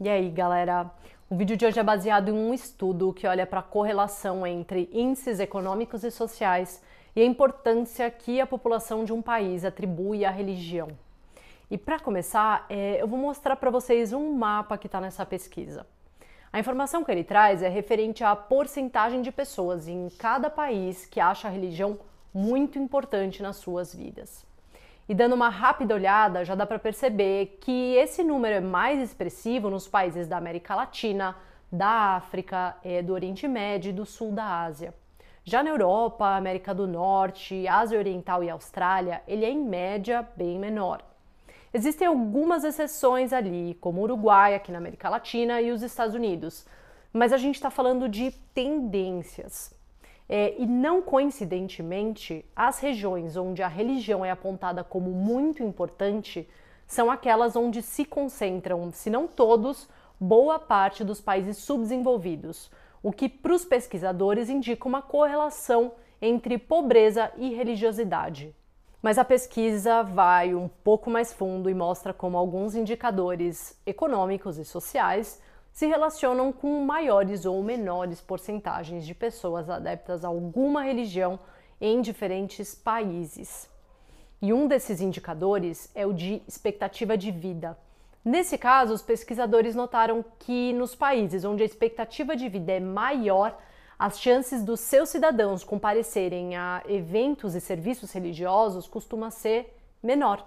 E aí, galera? O vídeo de hoje é baseado em um estudo que olha para a correlação entre índices econômicos e sociais e a importância que a população de um país atribui à religião. E para começar, é, eu vou mostrar para vocês um mapa que está nessa pesquisa. A informação que ele traz é referente à porcentagem de pessoas em cada país que acha a religião muito importante nas suas vidas. E dando uma rápida olhada, já dá para perceber que esse número é mais expressivo nos países da América Latina, da África, é, do Oriente Médio e do Sul da Ásia. Já na Europa, América do Norte, Ásia Oriental e Austrália, ele é em média bem menor. Existem algumas exceções ali, como o Uruguai, aqui na América Latina, e os Estados Unidos, mas a gente está falando de tendências. É, e não coincidentemente, as regiões onde a religião é apontada como muito importante são aquelas onde se concentram, se não todos, boa parte dos países subdesenvolvidos, o que para os pesquisadores indica uma correlação entre pobreza e religiosidade. Mas a pesquisa vai um pouco mais fundo e mostra como alguns indicadores econômicos e sociais se relacionam com maiores ou menores porcentagens de pessoas adeptas a alguma religião em diferentes países. E um desses indicadores é o de expectativa de vida. Nesse caso, os pesquisadores notaram que nos países onde a expectativa de vida é maior, as chances dos seus cidadãos comparecerem a eventos e serviços religiosos costuma ser menor.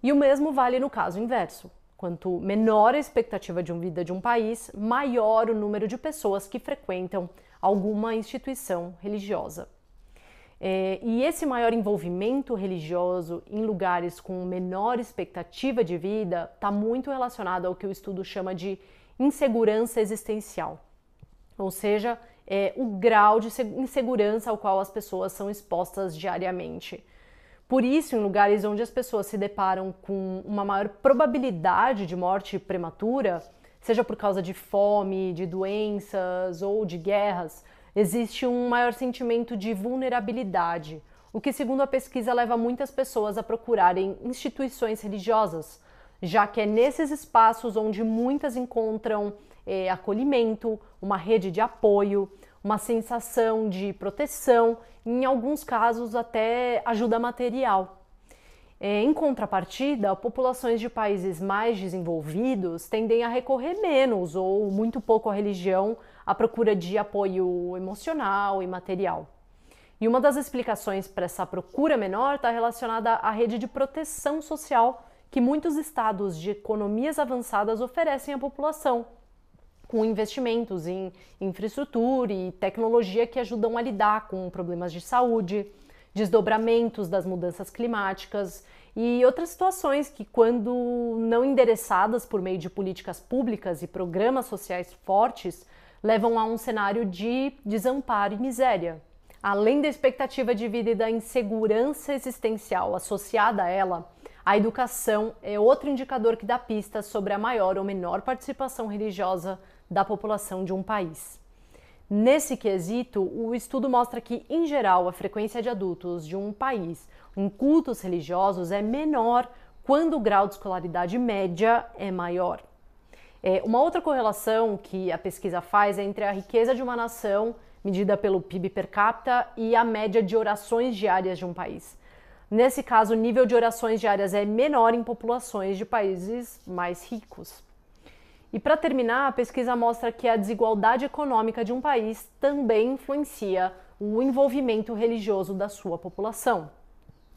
E o mesmo vale no caso inverso. Quanto menor a expectativa de vida de um país, maior o número de pessoas que frequentam alguma instituição religiosa. É, e esse maior envolvimento religioso em lugares com menor expectativa de vida está muito relacionado ao que o estudo chama de insegurança existencial, ou seja, é, o grau de insegurança ao qual as pessoas são expostas diariamente. Por isso, em lugares onde as pessoas se deparam com uma maior probabilidade de morte prematura, seja por causa de fome, de doenças ou de guerras, existe um maior sentimento de vulnerabilidade, o que, segundo a pesquisa, leva muitas pessoas a procurarem instituições religiosas, já que é nesses espaços onde muitas encontram é, acolhimento, uma rede de apoio, uma sensação de proteção, em alguns casos até ajuda material. É, em contrapartida, populações de países mais desenvolvidos tendem a recorrer menos ou muito pouco à religião à procura de apoio emocional e material. E uma das explicações para essa procura menor está relacionada à rede de proteção social que muitos estados de economias avançadas oferecem à população, com investimentos em infraestrutura e tecnologia que ajudam a lidar com problemas de saúde, desdobramentos das mudanças climáticas e outras situações que, quando não endereçadas por meio de políticas públicas e programas sociais fortes, levam a um cenário de desamparo e miséria. Além da expectativa de vida e da insegurança existencial associada a ela, a educação é outro indicador que dá pistas sobre a maior ou menor participação religiosa da população de um país. Nesse quesito, o estudo mostra que, em geral, a frequência de adultos de um país em cultos religiosos é menor quando o grau de escolaridade média é maior. É, uma outra correlação que a pesquisa faz é entre a riqueza de uma nação, medida pelo PIB per capita, e a média de orações diárias de um país. Nesse caso, o nível de orações diárias é menor em populações de países mais ricos. E para terminar, a pesquisa mostra que a desigualdade econômica de um país também influencia o envolvimento religioso da sua população.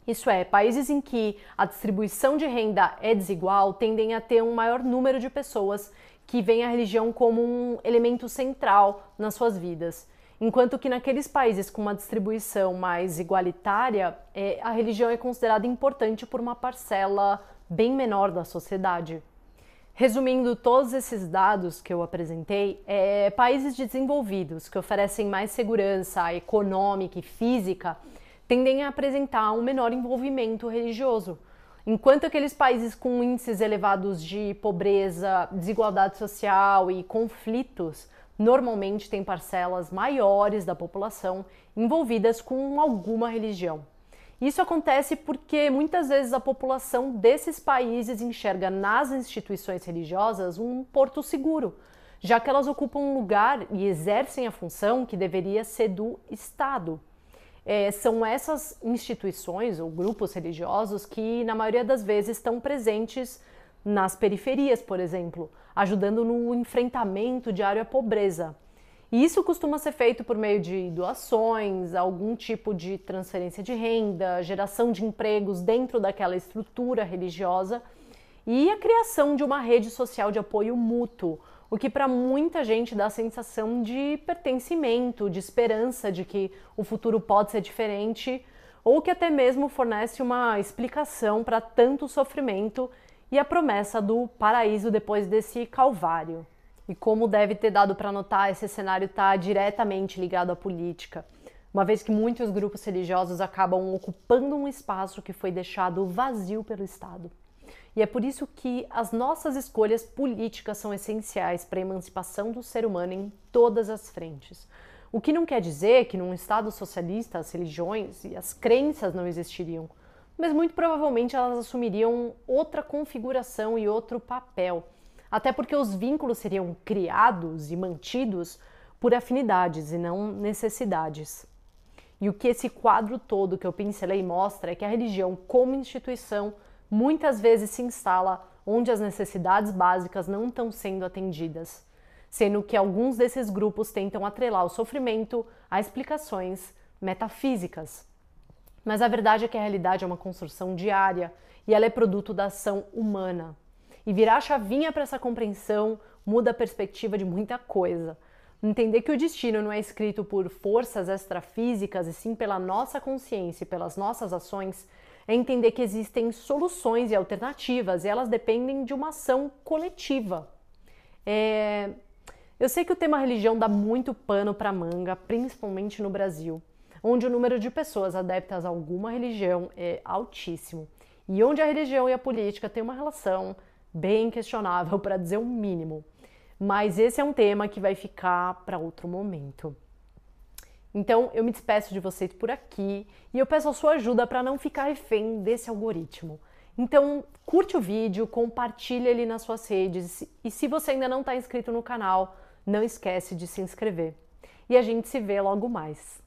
Isso é, países em que a distribuição de renda é desigual tendem a ter um maior número de pessoas que veem a religião como um elemento central nas suas vidas. Enquanto que naqueles países com uma distribuição mais igualitária, é, a religião é considerada importante por uma parcela bem menor da sociedade. Resumindo todos esses dados que eu apresentei, é, países desenvolvidos que oferecem mais segurança econômica e física tendem a apresentar um menor envolvimento religioso, enquanto aqueles países com índices elevados de pobreza, desigualdade social e conflitos normalmente têm parcelas maiores da população envolvidas com alguma religião. Isso acontece porque muitas vezes a população desses países enxerga nas instituições religiosas um porto seguro, já que elas ocupam um lugar e exercem a função que deveria ser do Estado. É, são essas instituições ou grupos religiosos que, na maioria das vezes, estão presentes nas periferias, por exemplo, ajudando no enfrentamento diário à pobreza. E isso costuma ser feito por meio de doações, algum tipo de transferência de renda, geração de empregos dentro daquela estrutura religiosa e a criação de uma rede social de apoio mútuo, o que para muita gente dá a sensação de pertencimento, de esperança de que o futuro pode ser diferente, ou que até mesmo fornece uma explicação para tanto sofrimento e a promessa do paraíso depois desse calvário. E como deve ter dado para notar, esse cenário está diretamente ligado à política, uma vez que muitos grupos religiosos acabam ocupando um espaço que foi deixado vazio pelo Estado. E é por isso que as nossas escolhas políticas são essenciais para a emancipação do ser humano em todas as frentes. O que não quer dizer que num Estado socialista as religiões e as crenças não existiriam, mas muito provavelmente elas assumiriam outra configuração e outro papel até porque os vínculos seriam criados e mantidos por afinidades e não necessidades. E o que esse quadro todo que eu pincelei mostra é que a religião, como instituição, muitas vezes se instala onde as necessidades básicas não estão sendo atendidas, sendo que alguns desses grupos tentam atrelar o sofrimento a explicações metafísicas. Mas a verdade é que a realidade é uma construção diária e ela é produto da ação humana. E virar a chavinha para essa compreensão muda a perspectiva de muita coisa. Entender que o destino não é escrito por forças extrafísicas e sim pela nossa consciência e pelas nossas ações é entender que existem soluções e alternativas e elas dependem de uma ação coletiva. É... Eu sei que o tema religião dá muito pano para manga, principalmente no Brasil, onde o número de pessoas adeptas a alguma religião é altíssimo e onde a religião e a política têm uma relação bem questionável, para dizer o mínimo. Mas esse é um tema que vai ficar para outro momento. Então eu me despeço de vocês por aqui e eu peço a sua ajuda para não ficar refém desse algoritmo. Então curte o vídeo, compartilha ele nas suas redes e se você ainda não está inscrito no canal, não esquece de se inscrever. E a gente se vê logo mais.